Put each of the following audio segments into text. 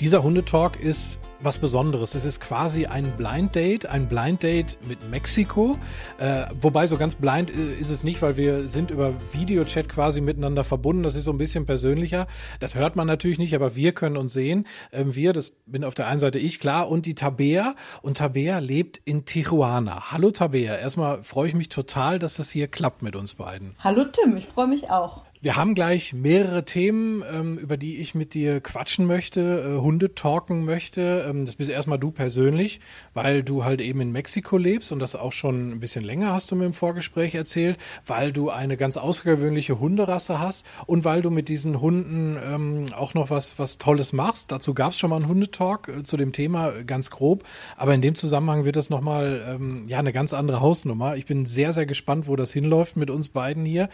Dieser Hundetalk ist was Besonderes. Es ist quasi ein Blind Date, ein Blind Date mit Mexiko. Äh, wobei so ganz blind äh, ist es nicht, weil wir sind über Videochat quasi miteinander verbunden. Das ist so ein bisschen persönlicher. Das hört man natürlich nicht, aber wir können uns sehen. Ähm, wir, das bin auf der einen Seite ich, klar, und die Tabea. Und Tabea lebt in Tijuana. Hallo Tabea. Erstmal freue ich mich total, dass das hier klappt mit uns beiden. Hallo Tim, ich freue mich auch. Wir haben gleich mehrere Themen, ähm, über die ich mit dir quatschen möchte, äh, Hunde talken möchte. Ähm, das bist erstmal du persönlich, weil du halt eben in Mexiko lebst und das auch schon ein bisschen länger hast du mir im Vorgespräch erzählt, weil du eine ganz außergewöhnliche Hunderasse hast und weil du mit diesen Hunden ähm, auch noch was, was Tolles machst. Dazu gab es schon mal einen Hundetalk äh, zu dem Thema, äh, ganz grob. Aber in dem Zusammenhang wird das nochmal ja, eine ganz andere Hausnummer. Ich bin sehr, sehr gespannt, wo das hinläuft mit uns beiden hier.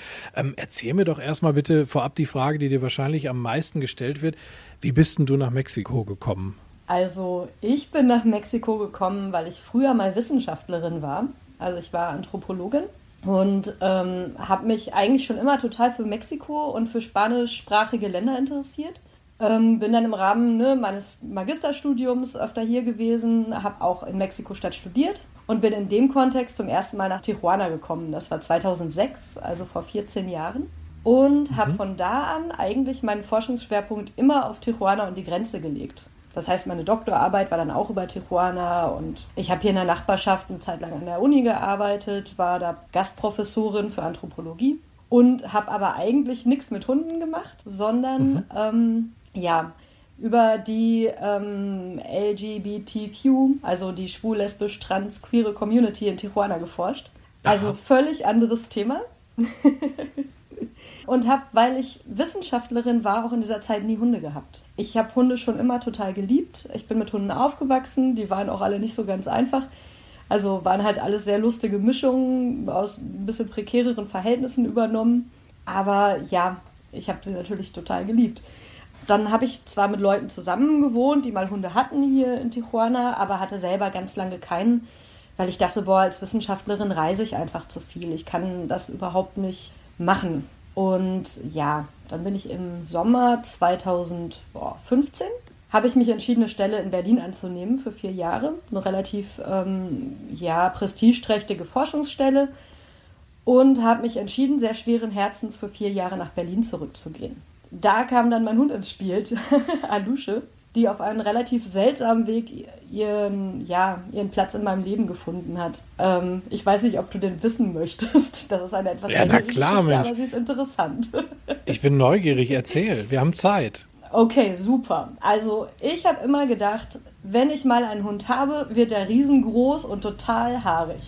Erzähl mir doch erst erstmal bitte vorab die Frage, die dir wahrscheinlich am meisten gestellt wird. Wie bist denn du nach Mexiko gekommen? Also ich bin nach Mexiko gekommen, weil ich früher mal Wissenschaftlerin war. Also ich war Anthropologin und ähm, habe mich eigentlich schon immer total für Mexiko und für spanischsprachige Länder interessiert. Ähm, bin dann im Rahmen ne, meines Magisterstudiums öfter hier gewesen, habe auch in Mexiko-Stadt studiert und bin in dem Kontext zum ersten Mal nach Tijuana gekommen. Das war 2006, also vor 14 Jahren und mhm. habe von da an eigentlich meinen Forschungsschwerpunkt immer auf Tijuana und die Grenze gelegt. Das heißt, meine Doktorarbeit war dann auch über Tijuana und ich habe hier in der Nachbarschaft eine Zeit lang an der Uni gearbeitet, war da Gastprofessorin für Anthropologie und habe aber eigentlich nichts mit Hunden gemacht, sondern mhm. ähm, ja, über die ähm, LGBTQ, also die schwul, lesbisch, trans, queere Community in Tijuana geforscht. Also Aha. völlig anderes Thema. und habe, weil ich Wissenschaftlerin war, auch in dieser Zeit nie Hunde gehabt. Ich habe Hunde schon immer total geliebt. Ich bin mit Hunden aufgewachsen, die waren auch alle nicht so ganz einfach. Also waren halt alles sehr lustige Mischungen aus ein bisschen prekäreren Verhältnissen übernommen. Aber ja, ich habe sie natürlich total geliebt. Dann habe ich zwar mit Leuten zusammen gewohnt, die mal Hunde hatten hier in Tijuana, aber hatte selber ganz lange keinen, weil ich dachte, boah, als Wissenschaftlerin reise ich einfach zu viel. Ich kann das überhaupt nicht machen. Und ja, dann bin ich im Sommer 2015 habe ich mich entschieden, eine Stelle in Berlin anzunehmen für vier Jahre. Eine relativ ähm, ja, prestigeträchtige Forschungsstelle. Und habe mich entschieden, sehr schweren Herzens für vier Jahre nach Berlin zurückzugehen. Da kam dann mein Hund ins Spiel, Alusche die auf einen relativ seltsamen Weg ihren, ja, ihren Platz in meinem Leben gefunden hat. Ähm, ich weiß nicht, ob du den wissen möchtest. Das ist eine etwas ja, na klar, Mensch. aber sie ist interessant. Ich bin neugierig, erzähl. Wir haben Zeit. Okay, super. Also ich habe immer gedacht, wenn ich mal einen Hund habe, wird er riesengroß und total haarig.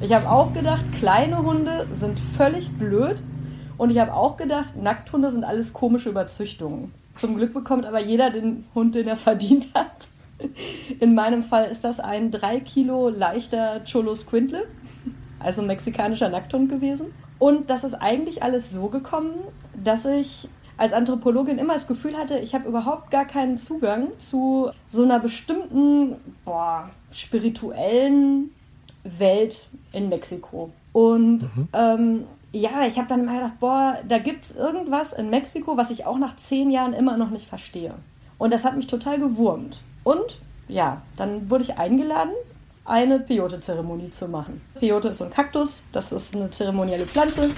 Ich habe auch gedacht, kleine Hunde sind völlig blöd. Und ich habe auch gedacht, Nackthunde sind alles komische Überzüchtungen. Zum Glück bekommt aber jeder den Hund, den er verdient hat. In meinem Fall ist das ein drei Kilo leichter Cholo Squintle, also ein mexikanischer Nackthund gewesen. Und das ist eigentlich alles so gekommen, dass ich als Anthropologin immer das Gefühl hatte, ich habe überhaupt gar keinen Zugang zu so einer bestimmten boah, spirituellen Welt in Mexiko. Und mhm. ähm, ja, ich habe dann mal gedacht, boah, da gibt es irgendwas in Mexiko, was ich auch nach zehn Jahren immer noch nicht verstehe. Und das hat mich total gewurmt. Und ja, dann wurde ich eingeladen, eine Peyote-Zeremonie zu machen. Peyote ist so ein Kaktus, das ist eine zeremonielle Pflanze.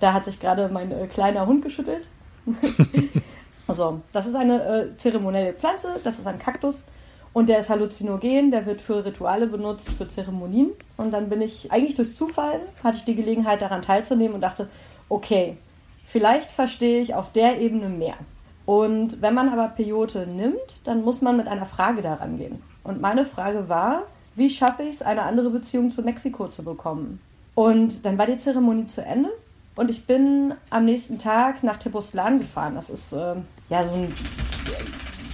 Da hat sich gerade mein äh, kleiner Hund geschüttelt. also, das ist eine äh, zeremonielle Pflanze, das ist ein Kaktus. Und der ist halluzinogen, der wird für Rituale benutzt, für Zeremonien. Und dann bin ich, eigentlich durch Zufall, hatte ich die Gelegenheit daran teilzunehmen und dachte, okay, vielleicht verstehe ich auf der Ebene mehr. Und wenn man aber Peyote nimmt, dann muss man mit einer Frage daran gehen. Und meine Frage war, wie schaffe ich es, eine andere Beziehung zu Mexiko zu bekommen? Und dann war die Zeremonie zu Ende und ich bin am nächsten Tag nach Tepoztlan gefahren. Das ist äh, ja so ein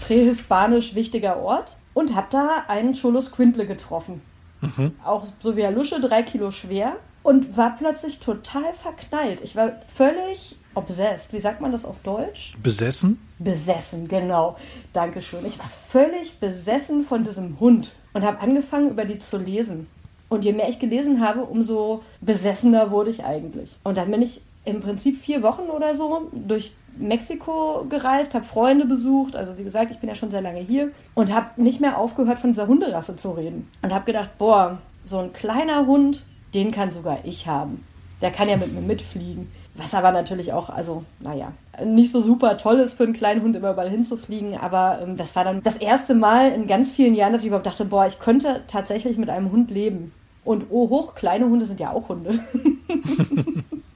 prähispanisch wichtiger Ort und habe da einen Cholos Quintle getroffen. Mhm. Auch so wie Alusche, drei Kilo schwer. Und war plötzlich total verknallt. Ich war völlig obsessed. Wie sagt man das auf Deutsch? Besessen? Besessen, genau. Dankeschön. Ich war völlig besessen von diesem Hund und habe angefangen, über die zu lesen. Und je mehr ich gelesen habe, umso besessener wurde ich eigentlich. Und dann bin ich im Prinzip vier Wochen oder so durch Mexiko gereist, habe Freunde besucht. Also wie gesagt, ich bin ja schon sehr lange hier und habe nicht mehr aufgehört, von dieser Hunderasse zu reden. Und habe gedacht, boah, so ein kleiner Hund, den kann sogar ich haben. Der kann ja mit mir mitfliegen. Was aber natürlich auch, also, naja, nicht so super toll ist für einen kleinen Hund, überall hinzufliegen. Aber ähm, das war dann das erste Mal in ganz vielen Jahren, dass ich überhaupt dachte, boah, ich könnte tatsächlich mit einem Hund leben. Und oh hoch, kleine Hunde sind ja auch Hunde.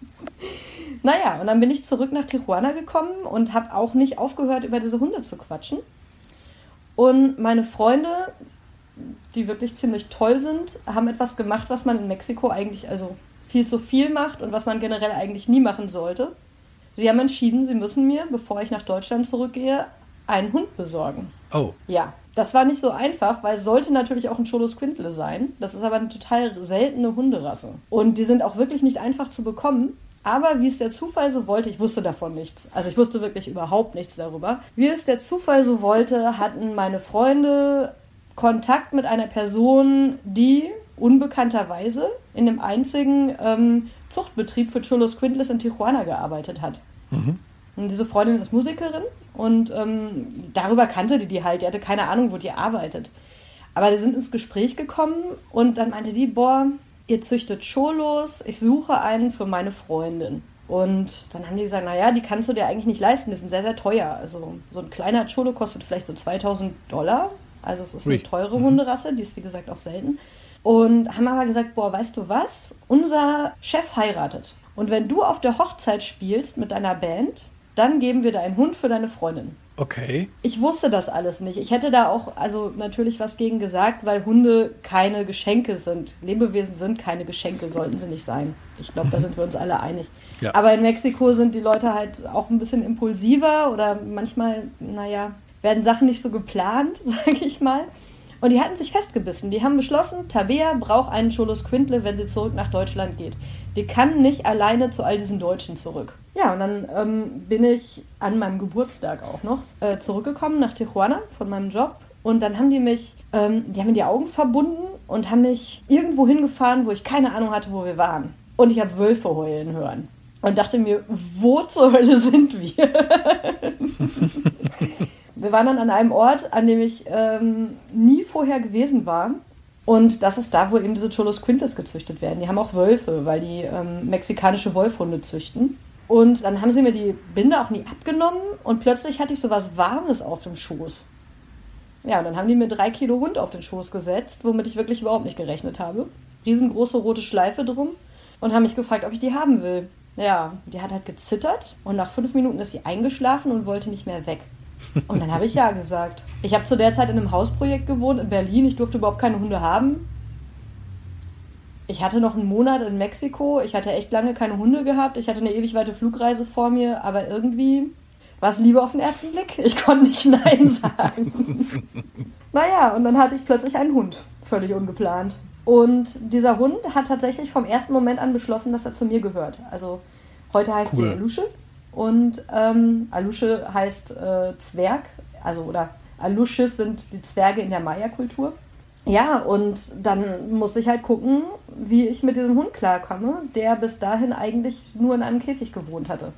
Naja, und dann bin ich zurück nach Tijuana gekommen und habe auch nicht aufgehört, über diese Hunde zu quatschen. Und meine Freunde, die wirklich ziemlich toll sind, haben etwas gemacht, was man in Mexiko eigentlich also viel zu viel macht und was man generell eigentlich nie machen sollte. Sie haben entschieden, sie müssen mir, bevor ich nach Deutschland zurückgehe, einen Hund besorgen. Oh. Ja, das war nicht so einfach, weil es sollte natürlich auch ein Cholos Quintle sein. Das ist aber eine total seltene Hunderasse. Und die sind auch wirklich nicht einfach zu bekommen. Aber wie es der Zufall so wollte, ich wusste davon nichts. Also ich wusste wirklich überhaupt nichts darüber. Wie es der Zufall so wollte, hatten meine Freunde Kontakt mit einer Person, die unbekannterweise in dem einzigen ähm, Zuchtbetrieb für Cholos Quintles in Tijuana gearbeitet hat. Mhm. Und diese Freundin ist Musikerin und ähm, darüber kannte die die halt. Die hatte keine Ahnung, wo die arbeitet. Aber die sind ins Gespräch gekommen und dann meinte die, boah, ihr züchtet Cholos, ich suche einen für meine Freundin. Und dann haben die gesagt, naja, die kannst du dir eigentlich nicht leisten, die sind sehr, sehr teuer. Also so ein kleiner Cholo kostet vielleicht so 2000 Dollar. Also es ist eine teure mhm. Hunderasse, die ist wie gesagt auch selten. Und haben aber gesagt, boah, weißt du was? Unser Chef heiratet. Und wenn du auf der Hochzeit spielst mit deiner Band, dann geben wir deinen Hund für deine Freundin. Okay. Ich wusste das alles nicht. Ich hätte da auch also natürlich was gegen gesagt, weil Hunde keine Geschenke sind. Lebewesen sind keine Geschenke, sollten sie nicht sein. Ich glaube, da sind wir uns alle einig. Ja. Aber in Mexiko sind die Leute halt auch ein bisschen impulsiver oder manchmal, naja, werden Sachen nicht so geplant, sage ich mal. Und die hatten sich festgebissen. Die haben beschlossen, Tabea braucht einen Cholos Quintle, wenn sie zurück nach Deutschland geht. Die kann nicht alleine zu all diesen Deutschen zurück. Ja, und dann ähm, bin ich an meinem Geburtstag auch noch äh, zurückgekommen nach Tijuana von meinem Job. Und dann haben die mich, ähm, die haben mir die Augen verbunden und haben mich irgendwo hingefahren, wo ich keine Ahnung hatte, wo wir waren. Und ich habe Wölfe heulen hören. Und dachte mir, wo zur Hölle sind wir? wir waren dann an einem Ort, an dem ich ähm, nie vorher gewesen war. Und das ist da, wo eben diese Cholos Quintes gezüchtet werden. Die haben auch Wölfe, weil die ähm, mexikanische Wolfhunde züchten. Und dann haben sie mir die Binde auch nie abgenommen und plötzlich hatte ich so was Warmes auf dem Schoß. Ja, und dann haben die mir drei Kilo Hund auf den Schoß gesetzt, womit ich wirklich überhaupt nicht gerechnet habe. Riesengroße rote Schleife drum und haben mich gefragt, ob ich die haben will. Ja, die hat halt gezittert und nach fünf Minuten ist sie eingeschlafen und wollte nicht mehr weg. Und dann habe ich ja gesagt. Ich habe zu der Zeit in einem Hausprojekt gewohnt in Berlin. Ich durfte überhaupt keine Hunde haben ich hatte noch einen Monat in Mexiko. Ich hatte echt lange keine Hunde gehabt. Ich hatte eine ewig weite Flugreise vor mir, aber irgendwie war es Liebe auf den ersten Blick. Ich konnte nicht Nein sagen. naja, und dann hatte ich plötzlich einen Hund. Völlig ungeplant. Und dieser Hund hat tatsächlich vom ersten Moment an beschlossen, dass er zu mir gehört. Also heute heißt cool. sie Alusche. Und ähm, Alusche heißt äh, Zwerg, also oder Alusches sind die Zwerge in der Maya-Kultur. Ja, und dann musste ich halt gucken, wie ich mit diesem Hund klarkomme, der bis dahin eigentlich nur in einem Käfig gewohnt hatte.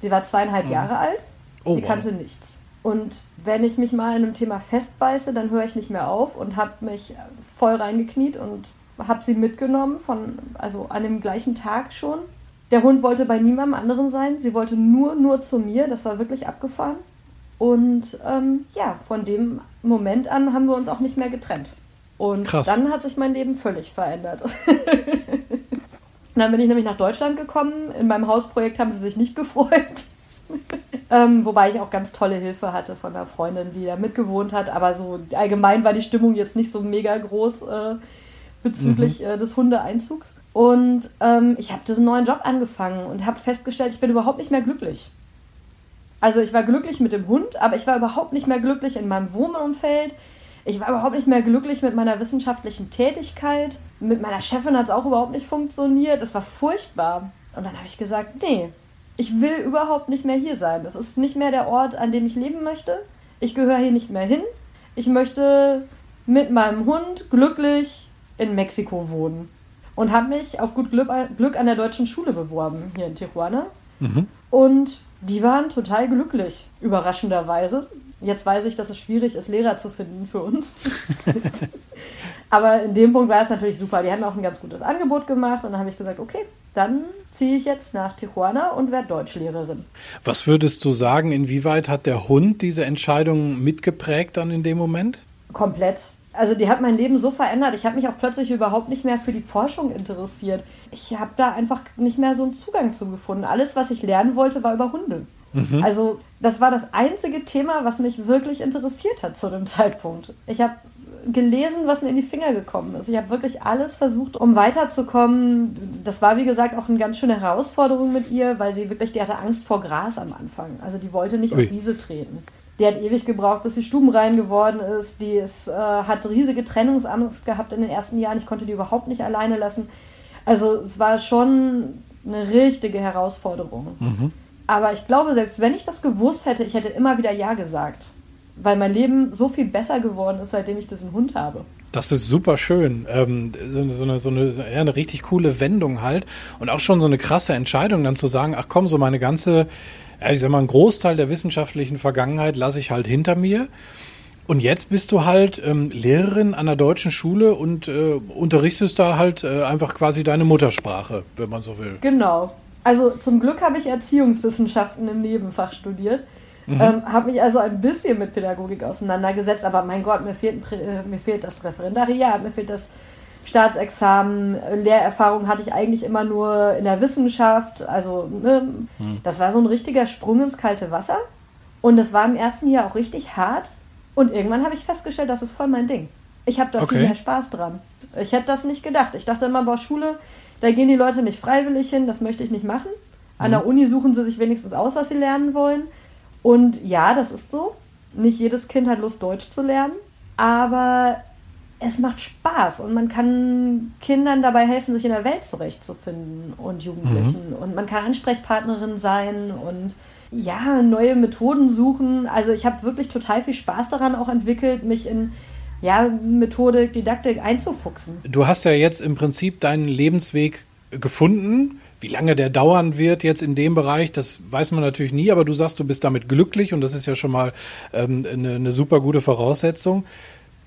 Sie war zweieinhalb mhm. Jahre alt, oh, die kannte wow. nichts. Und wenn ich mich mal in einem Thema festbeiße, dann höre ich nicht mehr auf und habe mich voll reingekniet und habe sie mitgenommen, von, also an dem gleichen Tag schon. Der Hund wollte bei niemandem anderen sein, sie wollte nur, nur zu mir, das war wirklich abgefahren. Und ähm, ja, von dem Moment an haben wir uns auch nicht mehr getrennt. Und Krass. dann hat sich mein Leben völlig verändert. dann bin ich nämlich nach Deutschland gekommen. In meinem Hausprojekt haben sie sich nicht gefreut. ähm, wobei ich auch ganz tolle Hilfe hatte von einer Freundin, die da mitgewohnt hat. Aber so allgemein war die Stimmung jetzt nicht so mega groß äh, bezüglich mhm. äh, des Hundeeinzugs. Und ähm, ich habe diesen neuen Job angefangen und habe festgestellt, ich bin überhaupt nicht mehr glücklich. Also ich war glücklich mit dem Hund, aber ich war überhaupt nicht mehr glücklich in meinem Wohnumfeld. Ich war überhaupt nicht mehr glücklich mit meiner wissenschaftlichen Tätigkeit. Mit meiner Chefin hat es auch überhaupt nicht funktioniert. Es war furchtbar. Und dann habe ich gesagt, nee, ich will überhaupt nicht mehr hier sein. Das ist nicht mehr der Ort, an dem ich leben möchte. Ich gehöre hier nicht mehr hin. Ich möchte mit meinem Hund glücklich in Mexiko wohnen. Und habe mich auf gut Glück, Glück, an der deutschen Schule beworben, hier in Tijuana. Mhm. Und die waren total glücklich, überraschenderweise. Jetzt weiß ich, dass es schwierig ist, Lehrer zu finden für uns. Aber in dem Punkt war es natürlich super. Die haben auch ein ganz gutes Angebot gemacht und dann habe ich gesagt, okay, dann ziehe ich jetzt nach Tijuana und werde Deutschlehrerin. Was würdest du sagen, inwieweit hat der Hund diese Entscheidung mitgeprägt dann in dem Moment? Komplett. Also die hat mein Leben so verändert. Ich habe mich auch plötzlich überhaupt nicht mehr für die Forschung interessiert. Ich habe da einfach nicht mehr so einen Zugang zu gefunden. Alles, was ich lernen wollte, war über Hunde. Mhm. Also das war das einzige Thema, was mich wirklich interessiert hat zu dem Zeitpunkt. Ich habe gelesen, was mir in die Finger gekommen ist. Ich habe wirklich alles versucht, um weiterzukommen. Das war, wie gesagt, auch eine ganz schöne Herausforderung mit ihr, weil sie wirklich, die hatte Angst vor Gras am Anfang. Also die wollte nicht Ui. auf Wiese treten. Die hat ewig gebraucht, bis sie stubenrein geworden ist. Die ist, äh, hat riesige Trennungsangst gehabt in den ersten Jahren. Ich konnte die überhaupt nicht alleine lassen. Also es war schon eine richtige Herausforderung. Mhm. Aber ich glaube, selbst wenn ich das gewusst hätte, ich hätte immer wieder Ja gesagt. Weil mein Leben so viel besser geworden ist, seitdem ich diesen Hund habe. Das ist super schön. Ähm, so, so, eine, so eine, ja, eine richtig coole Wendung halt. Und auch schon so eine krasse Entscheidung, dann zu sagen, ach komm, so meine ganze, ich sag mal, einen Großteil der wissenschaftlichen Vergangenheit lasse ich halt hinter mir. Und jetzt bist du halt ähm, Lehrerin an der deutschen Schule und äh, unterrichtest da halt äh, einfach quasi deine Muttersprache, wenn man so will. Genau, also zum Glück habe ich Erziehungswissenschaften im Nebenfach studiert. Mhm. Ähm, habe mich also ein bisschen mit Pädagogik auseinandergesetzt, aber mein Gott, mir fehlt, äh, mir fehlt das Referendariat, mir fehlt das Staatsexamen, Lehrerfahrung hatte ich eigentlich immer nur in der Wissenschaft. Also, ne, mhm. das war so ein richtiger Sprung ins kalte Wasser. Und das war im ersten Jahr auch richtig hart. Und irgendwann habe ich festgestellt, das ist voll mein Ding. Ich habe da okay. viel mehr Spaß dran. Ich hätte das nicht gedacht. Ich dachte immer, boah, Schule, da gehen die Leute nicht freiwillig hin, das möchte ich nicht machen. An mhm. der Uni suchen sie sich wenigstens aus, was sie lernen wollen. Und ja, das ist so. Nicht jedes Kind hat Lust, Deutsch zu lernen. Aber es macht Spaß und man kann Kindern dabei helfen, sich in der Welt zurechtzufinden und Jugendlichen. Mhm. Und man kann Ansprechpartnerin sein und ja, neue Methoden suchen. Also ich habe wirklich total viel Spaß daran auch entwickelt, mich in ja, Methodik, Didaktik einzufuchsen. Du hast ja jetzt im Prinzip deinen Lebensweg gefunden. Wie lange der dauern wird jetzt in dem Bereich, das weiß man natürlich nie, aber du sagst, du bist damit glücklich und das ist ja schon mal ähm, eine, eine super gute Voraussetzung.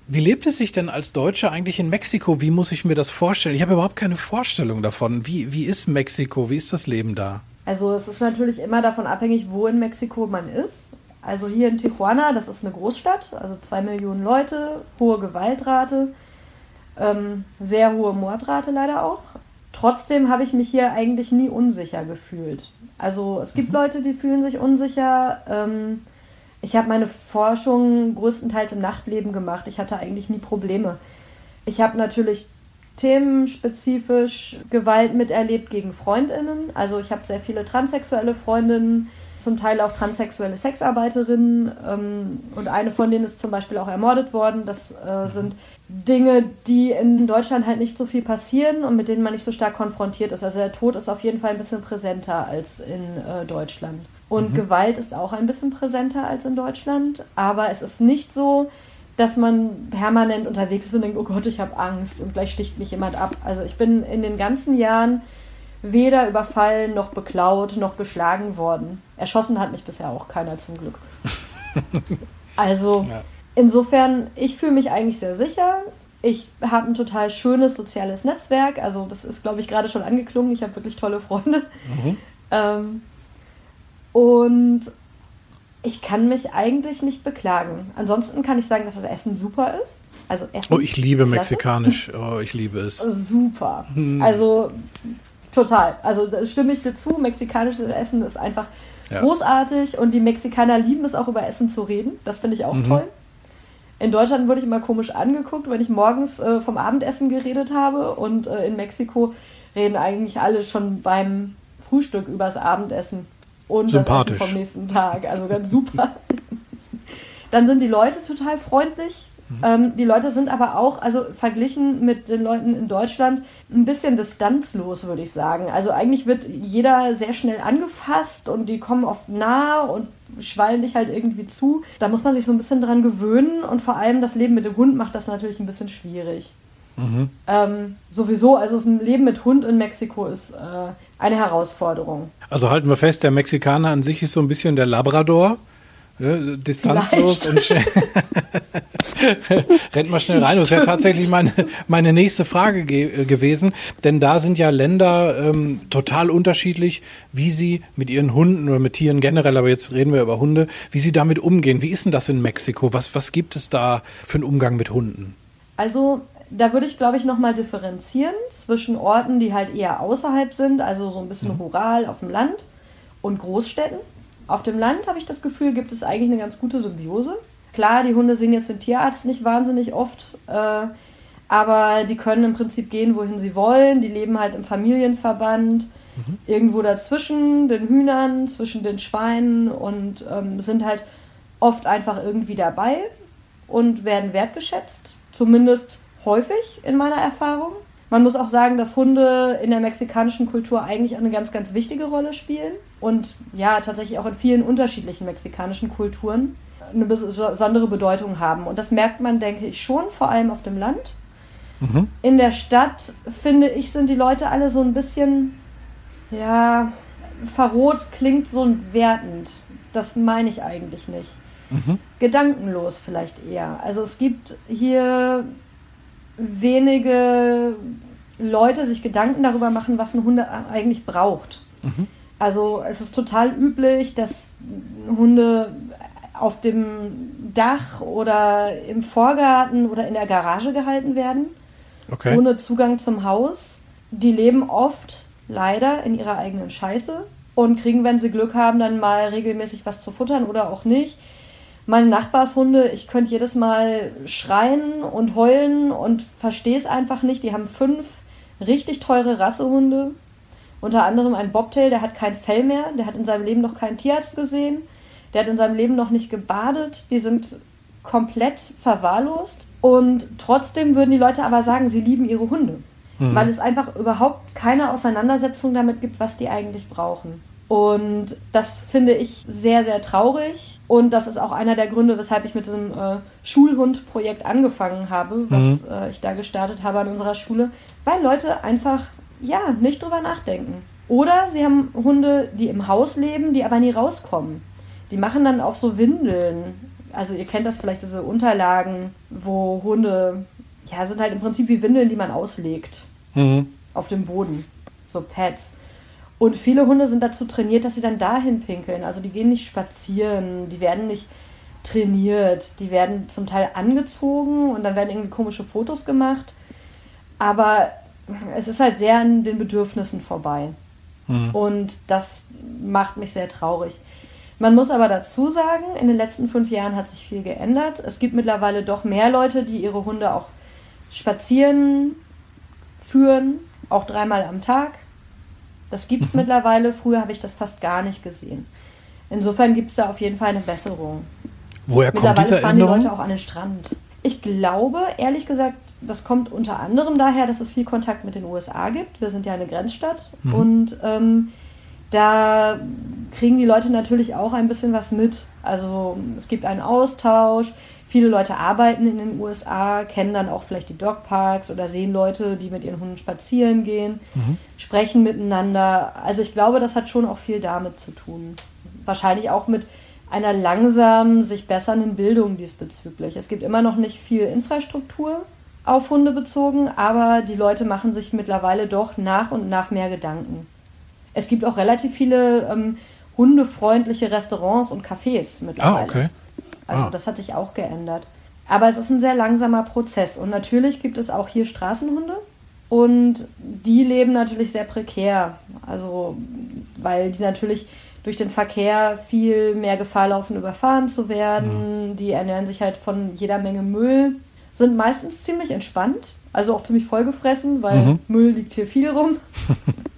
Wie lebt es sich denn als Deutscher eigentlich in Mexiko? Wie muss ich mir das vorstellen? Ich habe überhaupt keine Vorstellung davon. Wie, wie ist Mexiko? Wie ist das Leben da? Also es ist natürlich immer davon abhängig, wo in Mexiko man ist. Also hier in Tijuana, das ist eine Großstadt, also zwei Millionen Leute, hohe Gewaltrate, ähm, sehr hohe Mordrate leider auch. Trotzdem habe ich mich hier eigentlich nie unsicher gefühlt. Also es gibt mhm. Leute, die fühlen sich unsicher. Ähm, ich habe meine Forschung größtenteils im Nachtleben gemacht. Ich hatte eigentlich nie Probleme. Ich habe natürlich themenspezifisch Gewalt miterlebt gegen Freundinnen. Also ich habe sehr viele transsexuelle Freundinnen zum Teil auch transsexuelle Sexarbeiterinnen ähm, und eine von denen ist zum Beispiel auch ermordet worden. Das äh, sind Dinge, die in Deutschland halt nicht so viel passieren und mit denen man nicht so stark konfrontiert ist. Also der Tod ist auf jeden Fall ein bisschen präsenter als in äh, Deutschland. Und mhm. Gewalt ist auch ein bisschen präsenter als in Deutschland, aber es ist nicht so, dass man permanent unterwegs ist und denkt, oh Gott, ich habe Angst und gleich sticht mich jemand ab. Also ich bin in den ganzen Jahren weder überfallen noch beklaut noch geschlagen worden. Erschossen hat mich bisher auch keiner zum Glück. also ja. insofern, ich fühle mich eigentlich sehr sicher. Ich habe ein total schönes soziales Netzwerk. Also das ist, glaube ich, gerade schon angeklungen. Ich habe wirklich tolle Freunde. Mhm. Ähm, und ich kann mich eigentlich nicht beklagen. Ansonsten kann ich sagen, dass das Essen super ist. Also Essen. Oh, ich liebe klasse. mexikanisch. Oh, ich liebe es. Super. Hm. Also total. Also da stimme ich dir zu. Mexikanisches Essen ist einfach ja. großartig und die Mexikaner lieben es auch über Essen zu reden. Das finde ich auch mhm. toll. In Deutschland wurde ich immer komisch angeguckt, wenn ich morgens äh, vom Abendessen geredet habe und äh, in Mexiko reden eigentlich alle schon beim Frühstück übers Abendessen und das Essen vom nächsten Tag. Also ganz super. Dann sind die Leute total freundlich. Mhm. Ähm, die Leute sind aber auch, also verglichen mit den Leuten in Deutschland, ein bisschen distanzlos, würde ich sagen. Also eigentlich wird jeder sehr schnell angefasst und die kommen oft nah und schwallen dich halt irgendwie zu. Da muss man sich so ein bisschen dran gewöhnen und vor allem das Leben mit dem Hund macht das natürlich ein bisschen schwierig. Mhm. Ähm, sowieso, also das Leben mit Hund in Mexiko ist äh, eine Herausforderung. Also halten wir fest, der Mexikaner an sich ist so ein bisschen der Labrador. Ja, distanzlos Vielleicht. und rennt mal schnell rein. Das wäre tatsächlich meine, meine nächste Frage ge äh, gewesen, denn da sind ja Länder ähm, total unterschiedlich, wie sie mit ihren Hunden oder mit Tieren generell, aber jetzt reden wir über Hunde, wie sie damit umgehen. Wie ist denn das in Mexiko? Was, was gibt es da für einen Umgang mit Hunden? Also da würde ich, glaube ich, nochmal differenzieren zwischen Orten, die halt eher außerhalb sind, also so ein bisschen mhm. rural auf dem Land und Großstädten. Auf dem Land habe ich das Gefühl, gibt es eigentlich eine ganz gute Symbiose. Klar, die Hunde sehen jetzt den Tierarzt nicht wahnsinnig oft, äh, aber die können im Prinzip gehen, wohin sie wollen. Die leben halt im Familienverband, mhm. irgendwo dazwischen den Hühnern, zwischen den Schweinen und ähm, sind halt oft einfach irgendwie dabei und werden wertgeschätzt. Zumindest häufig in meiner Erfahrung. Man muss auch sagen, dass Hunde in der mexikanischen Kultur eigentlich eine ganz, ganz wichtige Rolle spielen und ja, tatsächlich auch in vielen unterschiedlichen mexikanischen Kulturen eine besondere Bedeutung haben. Und das merkt man, denke ich, schon, vor allem auf dem Land. Mhm. In der Stadt, finde ich, sind die Leute alle so ein bisschen, ja, verroht klingt so wertend. Das meine ich eigentlich nicht. Mhm. Gedankenlos vielleicht eher. Also es gibt hier wenige Leute sich Gedanken darüber machen, was ein Hund eigentlich braucht. Mhm. Also es ist total üblich, dass Hunde auf dem Dach oder im Vorgarten oder in der Garage gehalten werden, okay. ohne Zugang zum Haus. Die leben oft leider in ihrer eigenen Scheiße und kriegen, wenn sie Glück haben, dann mal regelmäßig was zu futtern oder auch nicht. Meine Nachbarshunde, ich könnte jedes Mal schreien und heulen und verstehe es einfach nicht. Die haben fünf richtig teure Rassehunde. Unter anderem ein Bobtail, der hat kein Fell mehr, der hat in seinem Leben noch keinen Tierarzt gesehen, der hat in seinem Leben noch nicht gebadet, die sind komplett verwahrlost. Und trotzdem würden die Leute aber sagen, sie lieben ihre Hunde. Mhm. Weil es einfach überhaupt keine Auseinandersetzung damit gibt, was die eigentlich brauchen. Und das finde ich sehr, sehr traurig. Und das ist auch einer der Gründe, weshalb ich mit diesem äh, Schulhund-Projekt angefangen habe, was mhm. äh, ich da gestartet habe an unserer Schule, weil Leute einfach, ja, nicht drüber nachdenken. Oder sie haben Hunde, die im Haus leben, die aber nie rauskommen. Die machen dann auch so Windeln. Also ihr kennt das vielleicht, diese Unterlagen, wo Hunde, ja, sind halt im Prinzip wie Windeln, die man auslegt. Mhm. Auf dem Boden. So Pads. Und viele Hunde sind dazu trainiert, dass sie dann dahin pinkeln. Also die gehen nicht spazieren, die werden nicht trainiert, die werden zum Teil angezogen und dann werden irgendwie komische Fotos gemacht. Aber es ist halt sehr an den Bedürfnissen vorbei. Mhm. Und das macht mich sehr traurig. Man muss aber dazu sagen, in den letzten fünf Jahren hat sich viel geändert. Es gibt mittlerweile doch mehr Leute, die ihre Hunde auch spazieren führen, auch dreimal am Tag. Das gibt es mhm. mittlerweile. Früher habe ich das fast gar nicht gesehen. Insofern gibt es da auf jeden Fall eine Besserung. Woher kommt diese fahren Änderung? die Leute auch an den Strand. Ich glaube, ehrlich gesagt, das kommt unter anderem daher, dass es viel Kontakt mit den USA gibt. Wir sind ja eine Grenzstadt. Mhm. Und ähm, da kriegen die Leute natürlich auch ein bisschen was mit. Also es gibt einen Austausch. Viele Leute arbeiten in den USA, kennen dann auch vielleicht die Dogparks oder sehen Leute, die mit ihren Hunden spazieren gehen, mhm. sprechen miteinander. Also ich glaube, das hat schon auch viel damit zu tun. Wahrscheinlich auch mit einer langsamen, sich bessernden Bildung diesbezüglich. Es gibt immer noch nicht viel Infrastruktur auf Hunde bezogen, aber die Leute machen sich mittlerweile doch nach und nach mehr Gedanken. Es gibt auch relativ viele ähm, hundefreundliche Restaurants und Cafés mittlerweile. Ah, okay. Also ah. das hat sich auch geändert. Aber es ist ein sehr langsamer Prozess. Und natürlich gibt es auch hier Straßenhunde. Und die leben natürlich sehr prekär. Also, weil die natürlich durch den Verkehr viel mehr Gefahr laufen, überfahren zu werden. Mhm. Die ernähren sich halt von jeder Menge Müll. Sind meistens ziemlich entspannt. Also auch ziemlich vollgefressen, weil mhm. Müll liegt hier viel rum.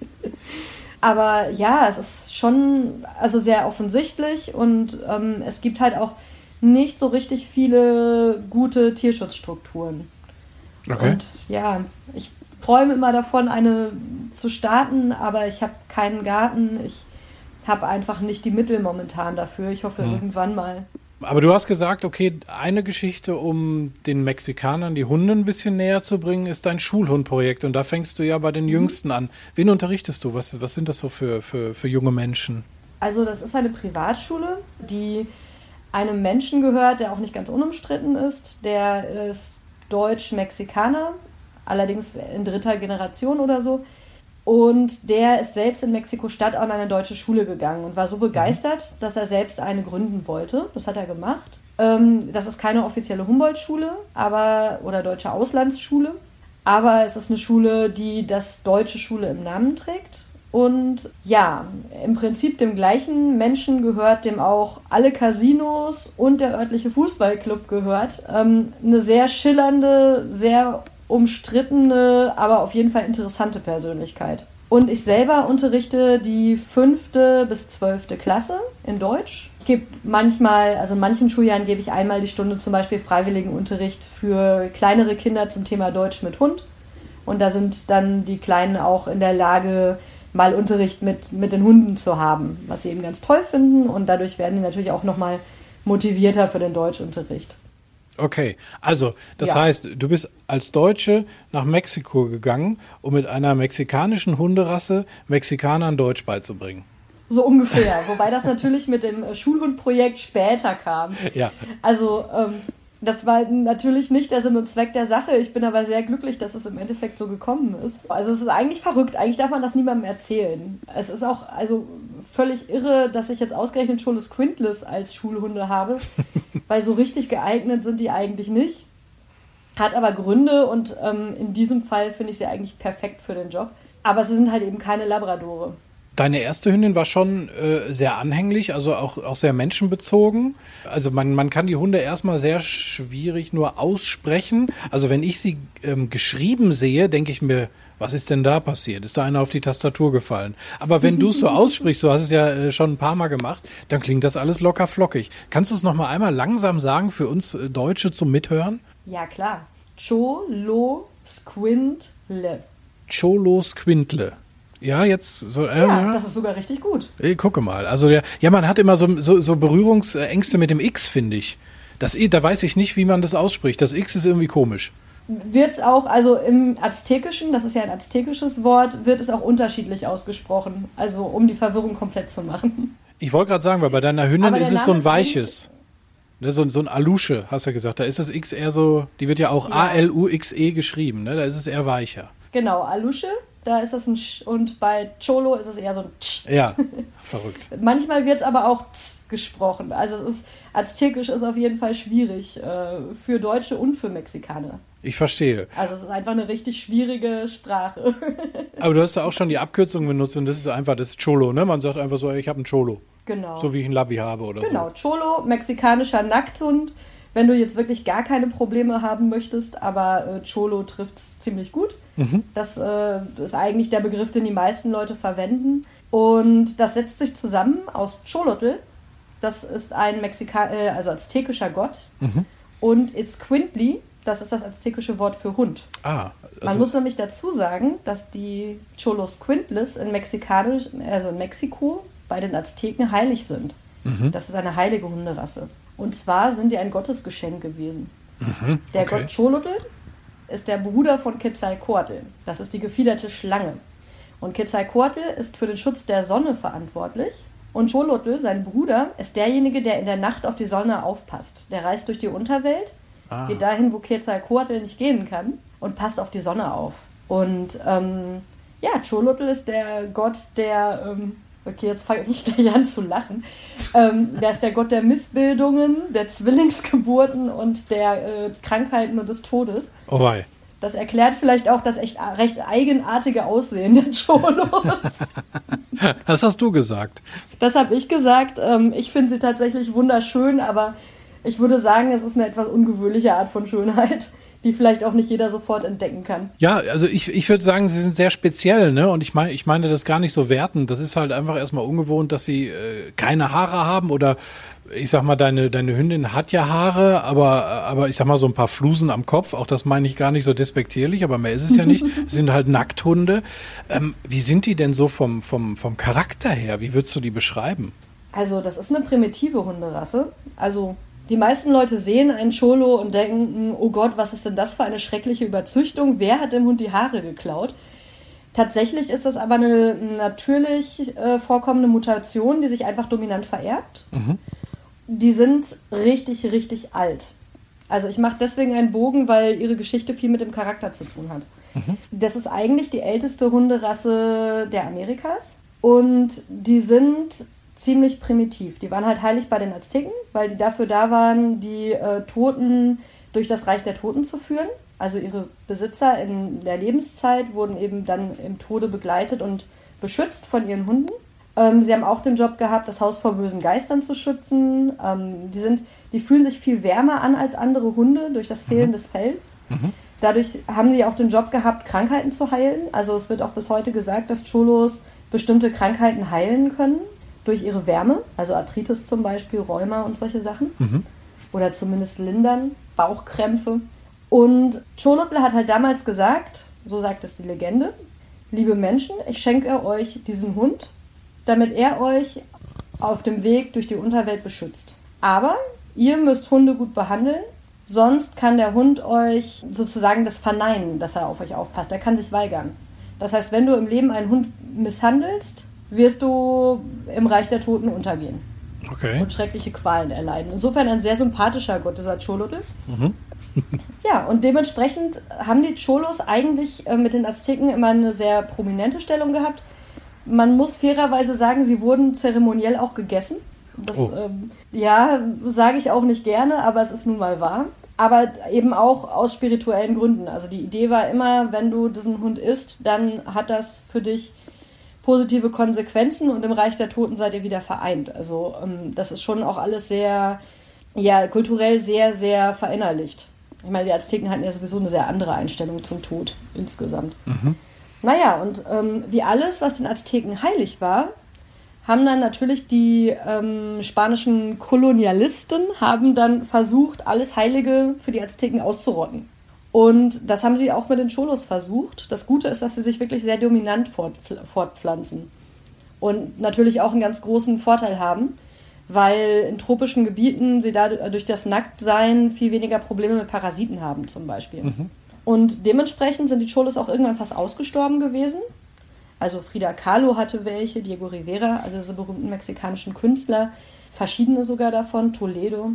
Aber ja, es ist schon also sehr offensichtlich und ähm, es gibt halt auch nicht so richtig viele gute Tierschutzstrukturen. Okay. Und ja, ich träume immer davon, eine zu starten, aber ich habe keinen Garten. Ich habe einfach nicht die Mittel momentan dafür. Ich hoffe hm. irgendwann mal. Aber du hast gesagt, okay, eine Geschichte, um den Mexikanern die Hunde ein bisschen näher zu bringen, ist dein Schulhundprojekt. Und da fängst du ja bei den mhm. Jüngsten an. Wen unterrichtest du? Was, was sind das so für, für, für junge Menschen? Also das ist eine Privatschule, die einem Menschen gehört, der auch nicht ganz unumstritten ist. Der ist Deutsch-Mexikaner, allerdings in dritter Generation oder so. Und der ist selbst in Mexiko-Stadt an eine deutsche Schule gegangen und war so begeistert, dass er selbst eine gründen wollte. Das hat er gemacht. Ähm, das ist keine offizielle Humboldt-Schule oder deutsche Auslandsschule. Aber es ist eine Schule, die das deutsche Schule im Namen trägt. Und ja, im Prinzip dem gleichen Menschen gehört dem auch alle Casinos und der örtliche Fußballclub gehört. Ähm, eine sehr schillernde, sehr umstrittene, aber auf jeden Fall interessante Persönlichkeit. Und ich selber unterrichte die fünfte bis zwölfte Klasse in Deutsch. Ich gebe manchmal, also in manchen Schuljahren gebe ich einmal die Stunde zum Beispiel freiwilligen Unterricht für kleinere Kinder zum Thema Deutsch mit Hund. Und da sind dann die Kleinen auch in der Lage, mal Unterricht mit, mit den Hunden zu haben, was sie eben ganz toll finden und dadurch werden die natürlich auch nochmal motivierter für den Deutschunterricht. Okay, also das ja. heißt, du bist als Deutsche nach Mexiko gegangen, um mit einer mexikanischen Hunderasse Mexikanern Deutsch beizubringen. So ungefähr, wobei das natürlich mit dem Schulhundprojekt später kam. Ja. Also ähm, das war natürlich nicht der Sinn und Zweck der Sache. Ich bin aber sehr glücklich, dass es im Endeffekt so gekommen ist. Also es ist eigentlich verrückt. Eigentlich darf man das niemandem erzählen. Es ist auch also völlig irre, dass ich jetzt ausgerechnet Cholos Quintles als Schulhunde habe, weil so richtig geeignet sind die eigentlich nicht. Hat aber Gründe und ähm, in diesem Fall finde ich sie eigentlich perfekt für den Job. Aber sie sind halt eben keine Labradore. Deine erste Hündin war schon äh, sehr anhänglich, also auch, auch sehr menschenbezogen. Also man, man kann die Hunde erstmal sehr schwierig nur aussprechen. Also wenn ich sie ähm, geschrieben sehe, denke ich mir, was ist denn da passiert? Ist da einer auf die Tastatur gefallen? Aber wenn du es so aussprichst, du hast es ja äh, schon ein paar Mal gemacht, dann klingt das alles locker flockig. Kannst du es noch mal einmal langsam sagen für uns äh, Deutsche zum Mithören? Ja, klar. Cholo Squintle. Cholo Squintle. Ja, jetzt so. Äh, ja, das ist sogar richtig gut. Ich gucke mal. Also der, ja, man hat immer so, so, so Berührungsängste mit dem X, finde ich. Das, da weiß ich nicht, wie man das ausspricht. Das X ist irgendwie komisch. Wird es auch, also im Aztekischen, das ist ja ein aztekisches Wort, wird es auch unterschiedlich ausgesprochen. Also um die Verwirrung komplett zu machen. Ich wollte gerade sagen, weil bei deiner Hündin ist es so ein weiches. Ne, so, so ein Alusche, hast du ja gesagt. Da ist das X eher so, die wird ja auch ja. A-L-U-X-E geschrieben, ne? Da ist es eher weicher. Genau, Alusche da ist es ein Sch und bei Cholo ist es eher so ein Ch. Ja, verrückt. Manchmal wird es aber auch Z gesprochen. Also es ist, Aztekisch ist auf jeden Fall schwierig äh, für Deutsche und für Mexikaner. Ich verstehe. Also es ist einfach eine richtig schwierige Sprache. aber du hast ja auch schon die Abkürzung benutzt und das ist einfach das Cholo, ne? Man sagt einfach so, ich habe einen Cholo. Genau. So wie ich einen Labby habe oder genau. so. Genau, Cholo, mexikanischer Nackthund wenn du jetzt wirklich gar keine Probleme haben möchtest, aber äh, Cholo trifft es ziemlich gut. Mhm. Das äh, ist eigentlich der Begriff, den die meisten Leute verwenden. Und das setzt sich zusammen aus Cholotl. Das ist ein Mexika äh, also aztekischer Gott. Mhm. Und It's Quintly. das ist das aztekische Wort für Hund. Ah, Man also, muss nämlich dazu sagen, dass die Cholos Quintles in, Mexikanisch, also in Mexiko bei den Azteken heilig sind. Das ist eine heilige Hunderasse. Und zwar sind die ein Gottesgeschenk gewesen. Der okay. Gott Cholotl ist der Bruder von Quetzalcoatl. Das ist die gefiederte Schlange. Und Quetzalcoatl ist für den Schutz der Sonne verantwortlich. Und Cholotl, sein Bruder, ist derjenige, der in der Nacht auf die Sonne aufpasst. Der reist durch die Unterwelt, Ah. geht dahin, wo Quetzalcoatl nicht gehen kann und passt auf die Sonne auf. Und ähm, ja, Cholotl ist der Gott der, ähm, okay, jetzt fange ich gleich an zu lachen. Ähm, der ist der Gott der Missbildungen, der Zwillingsgeburten und der äh, Krankheiten und des Todes. oh wei. Das erklärt vielleicht auch das echt recht eigenartige Aussehen der Cholos. Das hast du gesagt. Das habe ich gesagt. Ähm, ich finde sie tatsächlich wunderschön, aber ich würde sagen, es ist eine etwas ungewöhnliche Art von Schönheit, die vielleicht auch nicht jeder sofort entdecken kann. Ja, also ich, ich würde sagen, sie sind sehr speziell, ne? Und ich meine, ich meine das gar nicht so wertend. Das ist halt einfach erstmal ungewohnt, dass sie äh, keine Haare haben oder ich sag mal, deine, deine Hündin hat ja Haare, aber, aber ich sag mal, so ein paar Flusen am Kopf, auch das meine ich gar nicht so despektierlich, aber mehr ist es ja nicht. Es sind halt Nackthunde. Ähm, wie sind die denn so vom, vom, vom Charakter her? Wie würdest du die beschreiben? Also, das ist eine primitive Hunderasse. Also, die meisten Leute sehen einen Cholo und denken, oh Gott, was ist denn das für eine schreckliche Überzüchtung? Wer hat dem Hund die Haare geklaut? Tatsächlich ist das aber eine natürlich äh, vorkommende Mutation, die sich einfach dominant vererbt. Die sind richtig, richtig alt. Also ich mache deswegen einen Bogen, weil ihre Geschichte viel mit dem Charakter zu tun hat. Das ist eigentlich die älteste Hunderasse der Amerikas und die sind ziemlich primitiv. Die waren halt heilig bei den Azteken, weil die dafür da waren, die äh, Toten durch das Reich der Toten zu führen. Also ihre Besitzer in der Lebenszeit wurden eben dann im Tode begleitet und beschützt von ihren Hunden. Ähm, sie haben auch den Job gehabt, das Haus vor bösen Geistern zu schützen. Ähm, die, sind, die fühlen sich viel wärmer an als andere Hunde durch das Fehlen des Fells. Dadurch haben die auch den Job gehabt, Krankheiten zu heilen. Also es wird auch bis heute gesagt, dass Cholos bestimmte Krankheiten heilen können durch ihre Wärme. Also Arthritis zum Beispiel, Rheuma und solche Sachen. Oder zumindest lindern, Bauchkrämpfe. Und Cholotl hat halt damals gesagt, so sagt es die Legende, liebe Menschen, ich schenke euch diesen Hund, damit er euch auf dem Weg durch die Unterwelt beschützt. Aber ihr müsst Hunde gut behandeln, sonst kann der Hund euch sozusagen das verneinen, dass er auf euch aufpasst. Er kann sich weigern. Das heißt, wenn du im Leben einen Hund misshandelst, wirst du im Reich der Toten untergehen Okay. und schreckliche Qualen erleiden. Insofern ein sehr sympathischer Gott, dieser Cholotl. ja, und dementsprechend haben die Cholos eigentlich äh, mit den Azteken immer eine sehr prominente Stellung gehabt. Man muss fairerweise sagen, sie wurden zeremoniell auch gegessen. Das, Oh. ähm, ja, sage ich auch nicht gerne, aber es ist nun mal wahr. Aber eben auch aus spirituellen Gründen. Also die Idee war immer, wenn du diesen Hund isst, dann hat das für dich positive Konsequenzen und im Reich der Toten seid ihr wieder vereint. Also ähm, das ist schon auch alles sehr, ja, kulturell sehr, sehr verinnerlicht. Ich meine, die Azteken hatten ja sowieso eine sehr andere Einstellung zum Tod insgesamt. Naja, und ähm, wie alles, was den Azteken heilig war, haben dann natürlich die ähm, spanischen Kolonialisten haben dann versucht, alles Heilige für die Azteken auszurotten. Und das haben sie auch mit den Cholos versucht. Das Gute ist, dass sie sich wirklich sehr dominant fortpfl- fortpflanzen. Und natürlich auch einen ganz großen Vorteil haben, weil in tropischen Gebieten sie da durch das Nacktsein viel weniger Probleme mit Parasiten haben, zum Beispiel. Und dementsprechend sind die Cholos auch irgendwann fast ausgestorben gewesen. Also Frida Kahlo hatte welche, Diego Rivera, also diese berühmten mexikanischen Künstler, verschiedene sogar davon, Toledo.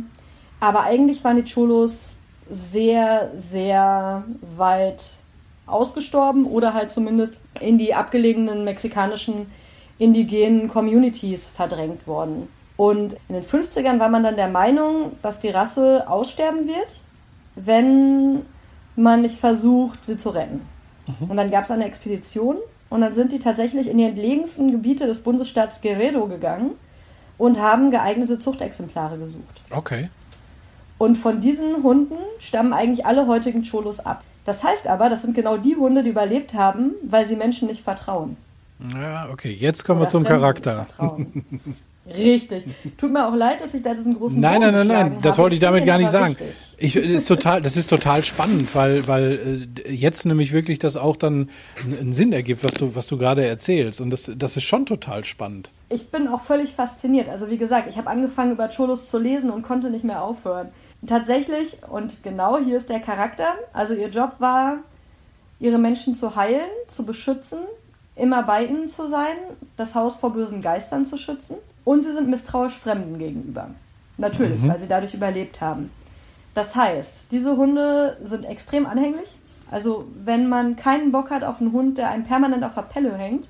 Aber eigentlich waren die Cholos sehr, sehr weit ausgestorben oder halt zumindest in die abgelegenen mexikanischen indigenen Communities verdrängt worden. Und in den 50ern war man dann der Meinung, dass die Rasse aussterben wird, wenn man nicht versucht, sie zu retten. Und dann gab es eine Expedition und dann sind die tatsächlich in die entlegensten Gebiete des Bundesstaats Guerrero gegangen und haben geeignete Zuchtexemplare gesucht. Okay. Und von diesen Hunden stammen eigentlich alle heutigen Cholos ab. Das heißt aber, das sind genau die Hunde, die überlebt haben, weil sie Menschen nicht vertrauen. Ja, okay. Jetzt kommen wir Oder zum Fremden Charakter. Richtig. Tut mir auch leid, dass ich da diesen großen Nein, nein, nein, nein, das wollte ich damit gar nicht sagen. Ich, ist total, das ist total spannend, weil, weil äh, jetzt nämlich wirklich das auch dann einen Sinn ergibt, was du, was du gerade erzählst. Und das, das ist schon total spannend. Ich bin auch völlig fasziniert. Also wie gesagt, ich habe angefangen über Cholos zu lesen und konnte nicht mehr aufhören. Tatsächlich, und genau hier ist der Charakter, also ihr Job war, ihre Menschen zu heilen, zu beschützen, immer bei ihnen zu sein, das Haus vor bösen Geistern zu schützen und sie sind misstrauisch Fremden gegenüber. Natürlich, mhm. weil sie dadurch überlebt haben. Das heißt, diese Hunde sind extrem anhänglich. Also, wenn man keinen Bock hat auf einen Hund, der einem permanent auf der Pelle hängt,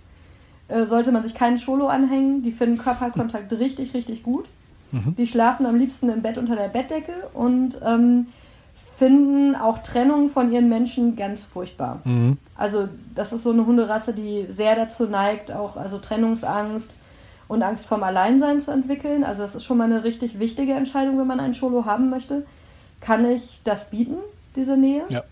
äh, sollte man sich keinen Cholo anhängen. Die finden Körperkontakt richtig, richtig gut. Mhm. Die schlafen am liebsten im Bett unter der Bettdecke und ähm, finden auch Trennung von ihren Menschen ganz furchtbar. Mhm. Also, das ist so eine Hunderasse, die sehr dazu neigt, auch also Trennungsangst und Angst vorm Alleinsein zu entwickeln. Also das ist schon mal eine richtig wichtige Entscheidung, wenn man einen Cholo haben möchte. Kann ich das bieten, diese Nähe? Ja.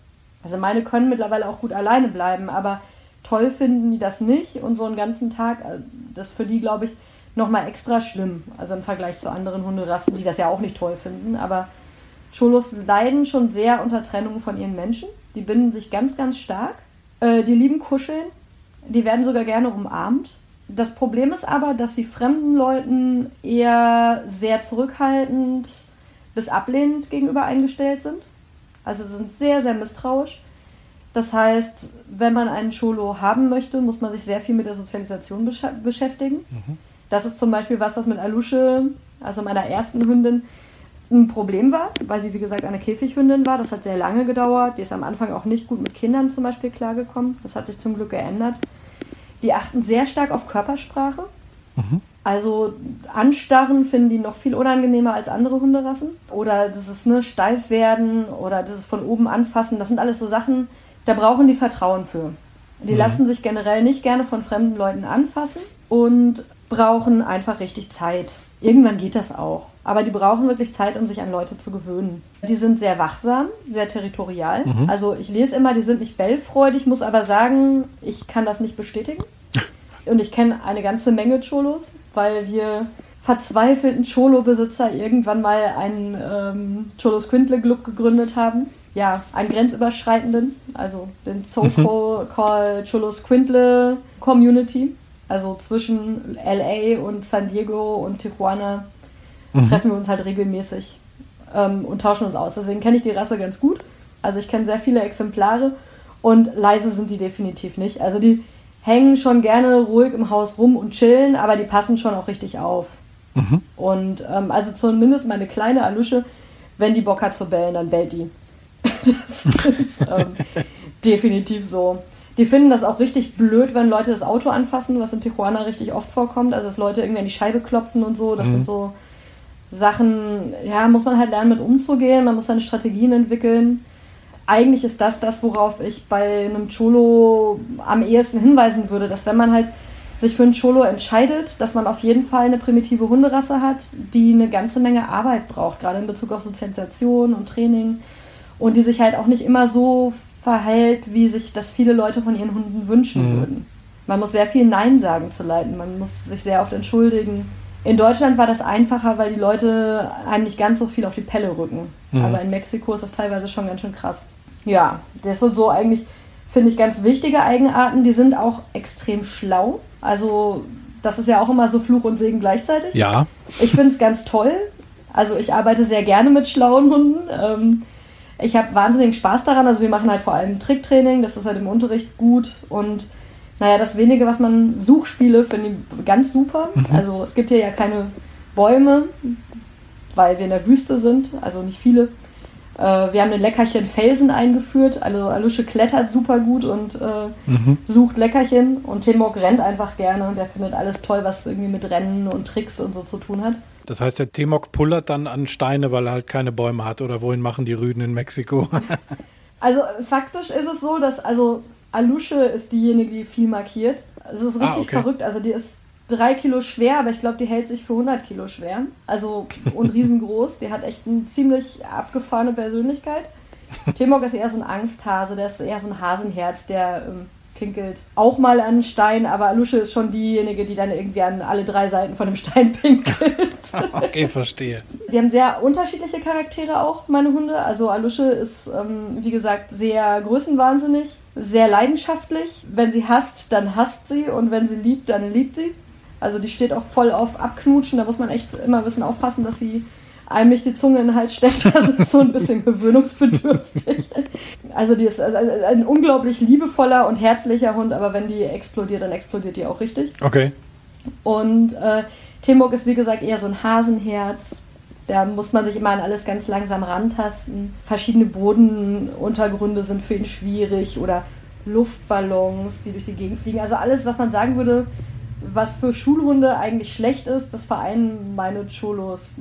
Also meine können mittlerweile auch gut alleine bleiben, aber toll finden die das nicht und so einen ganzen Tag, äh, das ist für die, glaube ich, nochmal extra schlimm. Also im Vergleich zu anderen Hunderassen, die das ja auch nicht toll finden. Aber Cholos leiden schon sehr unter Trennung von ihren Menschen. Die binden sich ganz, ganz stark. Äh, die lieben Kuscheln. Die werden sogar gerne umarmt. Das Problem ist aber, dass sie fremden Leuten eher sehr zurückhaltend bis ablehnend gegenüber eingestellt sind. Also sind sehr, sehr misstrauisch. Das heißt, wenn man einen Cholo haben möchte, muss man sich sehr viel mit der Sozialisation besch beschäftigen. Mhm. Das ist zum Beispiel was, was mit Alusche, also meiner ersten Hündin, ein Problem war, weil sie wie gesagt eine Käfighündin war. Das hat sehr lange gedauert. Die ist am Anfang auch nicht gut mit Kindern zum Beispiel klargekommen. Das hat sich zum Glück geändert. Die achten sehr stark auf Körpersprache. Mhm. Also anstarren finden die noch viel unangenehmer als andere Hunderassen. Oder das ist ne, steif werden oder das ist von oben anfassen. Das sind alles so Sachen, da brauchen die Vertrauen für. Die mhm. lassen sich generell nicht gerne von fremden Leuten anfassen und brauchen einfach richtig Zeit. Irgendwann geht das auch. Aber die brauchen wirklich Zeit, um sich an Leute zu gewöhnen. Die sind sehr wachsam, sehr territorial. Mhm. Also ich lese immer, die sind nicht bellfreudig, muss aber sagen, ich kann das nicht bestätigen. Und ich kenne eine ganze Menge Cholos, weil wir verzweifelten Cholo-Besitzer irgendwann mal einen ähm, Cholos Quintle Club gegründet haben. Ja, einen grenzüberschreitenden, also den so-called Cholos Quintle Community. Also zwischen LA und San Diego und Tijuana mhm. treffen wir uns halt regelmäßig ähm, und tauschen uns aus. Deswegen kenne ich die Rasse ganz gut. Also ich kenne sehr viele Exemplare und leise sind die definitiv nicht. Also die hängen schon gerne ruhig im Haus rum und chillen, aber die passen schon auch richtig auf. Mhm. Und ähm, also zumindest meine kleine Alusche, wenn die Bock hat zu bellen, dann bellt die. das ist ähm, definitiv so. Die finden das auch richtig blöd, wenn Leute das Auto anfassen, was in Tijuana richtig oft vorkommt. Also dass Leute irgendwie an die Scheibe klopfen und so. Das mhm. sind so Sachen, ja, muss man halt lernen, mit umzugehen. Man muss seine Strategien entwickeln. Eigentlich ist das das, worauf ich bei einem Cholo am ehesten hinweisen würde, dass wenn man halt sich für einen Cholo entscheidet, dass man auf jeden Fall eine primitive Hunderasse hat, die eine ganze Menge Arbeit braucht, gerade in Bezug auf Sozialisation und Training und die sich halt auch nicht immer so verhält, wie sich das viele Leute von ihren Hunden wünschen mhm. würden. Man muss sehr viel Nein sagen zu leiten, man muss sich sehr oft entschuldigen. In Deutschland war das einfacher, weil die Leute einem nicht ganz so viel auf die Pelle rücken. Mhm. Aber in Mexiko ist das teilweise schon ganz schön krass. Ja, das sind so eigentlich, finde ich, ganz wichtige Eigenarten. Die sind auch extrem schlau. Also, das ist ja auch immer so Fluch und Segen gleichzeitig. Ja. Ich finde es ganz toll. Also, ich arbeite sehr gerne mit schlauen Hunden. Ähm, ich habe wahnsinnigen Spaß daran. Also wir machen halt vor allem Tricktraining, das ist halt im Unterricht gut. Und naja, das wenige, was man Suchspiele, finde ich ganz super. Mhm. Also es gibt hier ja keine Bäume, weil wir in der Wüste sind, also nicht viele. Äh, wir haben ein Leckerchen Felsen eingeführt. Also Alusche klettert super gut und äh, mhm. sucht Leckerchen. Und Timok rennt einfach gerne. Der findet alles toll, was irgendwie mit Rennen und Tricks und so zu tun hat. Das heißt, der Temok pullert dann an Steine, weil er halt keine Bäume hat. Oder wohin machen die Rüden in Mexiko? also faktisch ist es so, dass also Alusche ist diejenige, die viel markiert. Es ist ah, richtig ah, okay. verrückt. Also die ist drei Kilo schwer, aber ich glaube, die hält sich für 100 Kilo schwer. Also und riesengroß. Die hat echt eine ziemlich abgefahrene Persönlichkeit. Temok ist eher so ein Angsthase, der ist eher so ein Hasenherz, der ähm, pinkelt auch mal an einen Stein, aber Alusche ist schon diejenige, die dann irgendwie an alle drei Seiten von dem Stein pinkelt. okay, verstehe. Die haben sehr unterschiedliche Charaktere auch, meine Hunde. Also Alusche ist, ähm, wie gesagt, sehr größenwahnsinnig, sehr leidenschaftlich. Wenn sie hasst, dann hasst sie und wenn sie liebt, dann liebt sie. Also die steht auch voll auf Abknutschen. Da muss man echt immer ein bisschen aufpassen, dass sie einem nicht die Zunge in den Hals steckt. Das ist so ein bisschen gewöhnungsbedürftig. Also die ist ein unglaublich liebevoller und herzlicher Hund, aber wenn die explodiert, dann explodiert die auch richtig. Okay. Und äh, Timburg ist wie gesagt eher so ein Hasenherz. Da muss man sich immer an alles ganz langsam rantasten. Verschiedene Bodenuntergründe sind für ihn schwierig oder Luftballons, die durch die Gegend fliegen. Also alles, was man sagen würde, was für Schulhunde eigentlich schlecht ist, das vereinen meine Cholos.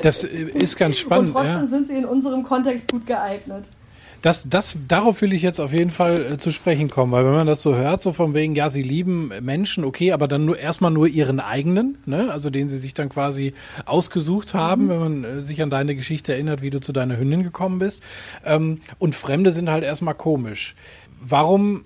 Das ist ganz spannend. Und trotzdem ja. sind sie in unserem Kontext gut geeignet. Das, das, darauf will ich jetzt auf jeden Fall äh, zu sprechen kommen, weil wenn man das so hört, so von wegen, ja, sie lieben Menschen, okay, aber dann nur erstmal nur ihren eigenen, ne? also den sie sich dann quasi ausgesucht haben, mhm. wenn man äh, sich an deine Geschichte erinnert, wie du zu deiner Hündin gekommen bist. Ähm, und Fremde sind halt erstmal komisch. Warum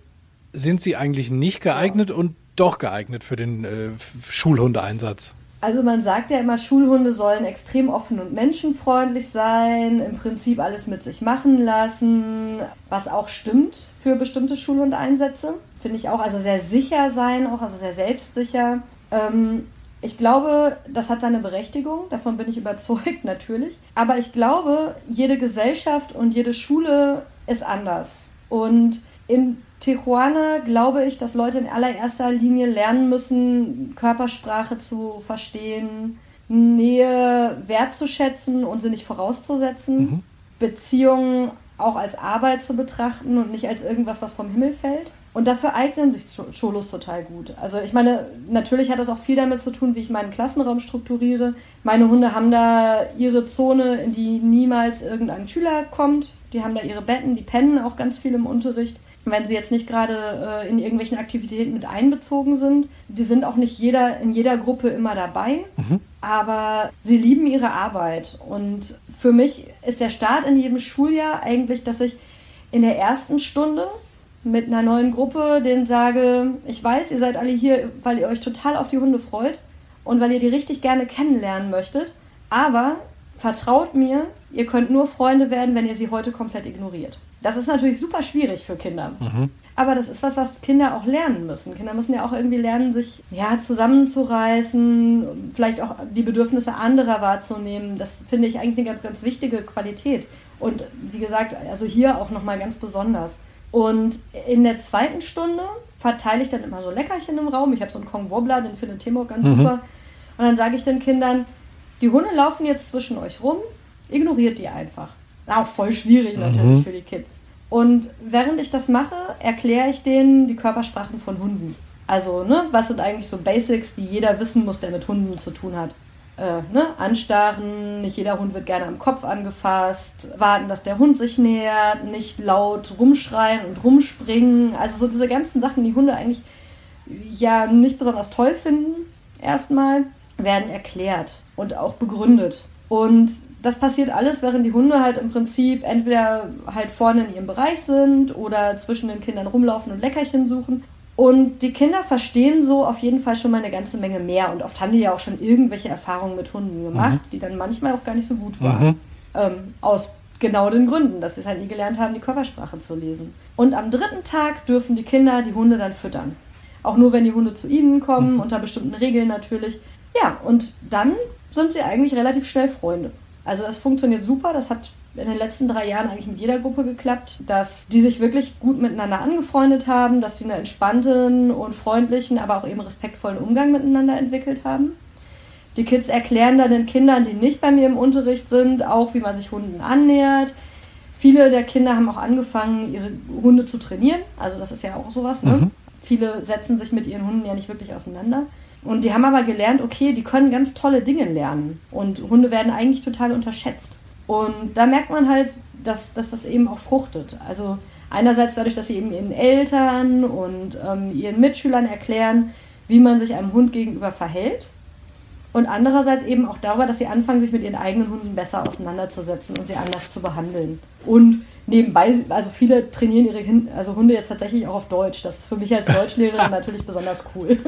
sind sie eigentlich nicht geeignet ja. und doch geeignet für den äh, Schulhundeeinsatz? Also man sagt ja immer, Schulhunde sollen extrem offen und menschenfreundlich sein, im Prinzip alles mit sich machen lassen, was auch stimmt für bestimmte Schulhundeinsätze. Finde ich auch, also sehr sicher sein, auch also sehr selbstsicher. Ähm, ich glaube, das hat seine Berechtigung, davon bin ich überzeugt, natürlich. Aber ich glaube, jede Gesellschaft und jede Schule ist anders. Und in Tijuana glaube ich, dass Leute in allererster Linie lernen müssen, Körpersprache zu verstehen, Nähe wertzuschätzen und sie nicht vorauszusetzen, mhm. Beziehungen auch als Arbeit zu betrachten und nicht als irgendwas, was vom Himmel fällt. Und dafür eignen sich Cholos total gut. Also ich meine, natürlich hat das auch viel damit zu tun, wie ich meinen Klassenraum strukturiere. Meine Hunde haben da ihre Zone, in die niemals irgendein Schüler kommt. Die haben da ihre Betten, die pennen auch ganz viel im Unterricht wenn sie jetzt nicht gerade äh, in irgendwelchen Aktivitäten mit einbezogen sind. Die sind auch nicht jeder in jeder Gruppe immer dabei, mhm. aber sie lieben ihre Arbeit. Und für mich ist der Start in jedem Schuljahr eigentlich, dass ich in der ersten Stunde mit einer neuen Gruppe denen sage, ich weiß, ihr seid alle hier, weil ihr euch total auf die Hunde freut und weil ihr die richtig gerne kennenlernen möchtet, aber vertraut mir, ihr könnt nur Freunde werden, wenn ihr sie heute komplett ignoriert. Das ist natürlich super schwierig für Kinder. Mhm. Aber das ist was, was Kinder auch lernen müssen. Kinder müssen ja auch irgendwie lernen, sich ja, zusammenzureißen, vielleicht auch die Bedürfnisse anderer wahrzunehmen. Das finde ich eigentlich eine ganz, ganz wichtige Qualität. Und wie gesagt, also hier auch nochmal ganz besonders. Und in der zweiten Stunde verteile ich dann immer so Leckerchen im Raum. Ich habe so einen Kong Wobbler, den findet Timo ganz mhm. super. Und dann sage ich den Kindern, die Hunde laufen jetzt zwischen euch rum, ignoriert die einfach. Auch voll schwierig natürlich mhm. für die Kids. Und während ich das mache, erkläre ich denen die Körpersprachen von Hunden. Also, ne, was sind eigentlich so Basics, die jeder wissen muss, der mit Hunden zu tun hat? Äh, ne, anstarren, nicht jeder Hund wird gerne am Kopf angefasst, warten, dass der Hund sich nähert, nicht laut rumschreien und rumspringen. Also so diese ganzen Sachen, die Hunde eigentlich ja nicht besonders toll finden, erstmal, werden erklärt und auch begründet. Und das passiert alles, während die Hunde halt im Prinzip entweder halt vorne in ihrem Bereich sind oder zwischen den Kindern rumlaufen und Leckerchen suchen. Und die Kinder verstehen so auf jeden Fall schon mal eine ganze Menge mehr. Und oft haben die ja auch schon irgendwelche Erfahrungen mit Hunden gemacht, mhm. die dann manchmal auch gar nicht so gut waren. Mhm. Ähm, aus genau den Gründen, dass sie es halt nie gelernt haben, die Körpersprache zu lesen. Und am dritten Tag dürfen die Kinder die Hunde dann füttern. Auch nur, wenn die Hunde zu ihnen kommen, mhm. unter bestimmten Regeln natürlich. Ja, und dann sind sie eigentlich relativ schnell Freunde. Also das funktioniert super. Das hat in den letzten drei Jahren eigentlich mit jeder Gruppe geklappt, dass die sich wirklich gut miteinander angefreundet haben, dass sie einen entspannten und freundlichen, aber auch eben respektvollen Umgang miteinander entwickelt haben. Die Kids erklären dann den Kindern, die nicht bei mir im Unterricht sind, auch wie man sich Hunden annähert. Viele der Kinder haben auch angefangen, ihre Hunde zu trainieren. Also das ist ja auch sowas. Ne? Mhm. Viele setzen sich mit ihren Hunden ja nicht wirklich auseinander. Und die haben aber gelernt, okay, die können ganz tolle Dinge lernen. Und Hunde werden eigentlich total unterschätzt. Und da merkt man halt, dass, dass das eben auch fruchtet. Also einerseits dadurch, dass sie eben ihren Eltern und ähm, ihren Mitschülern erklären, wie man sich einem Hund gegenüber verhält. Und andererseits eben auch darüber, dass sie anfangen, sich mit ihren eigenen Hunden besser auseinanderzusetzen und sie anders zu behandeln. Und nebenbei, also viele trainieren ihre Hin also Hunde jetzt tatsächlich auch auf Deutsch. Das ist für mich als Deutschlehrerin natürlich besonders cool.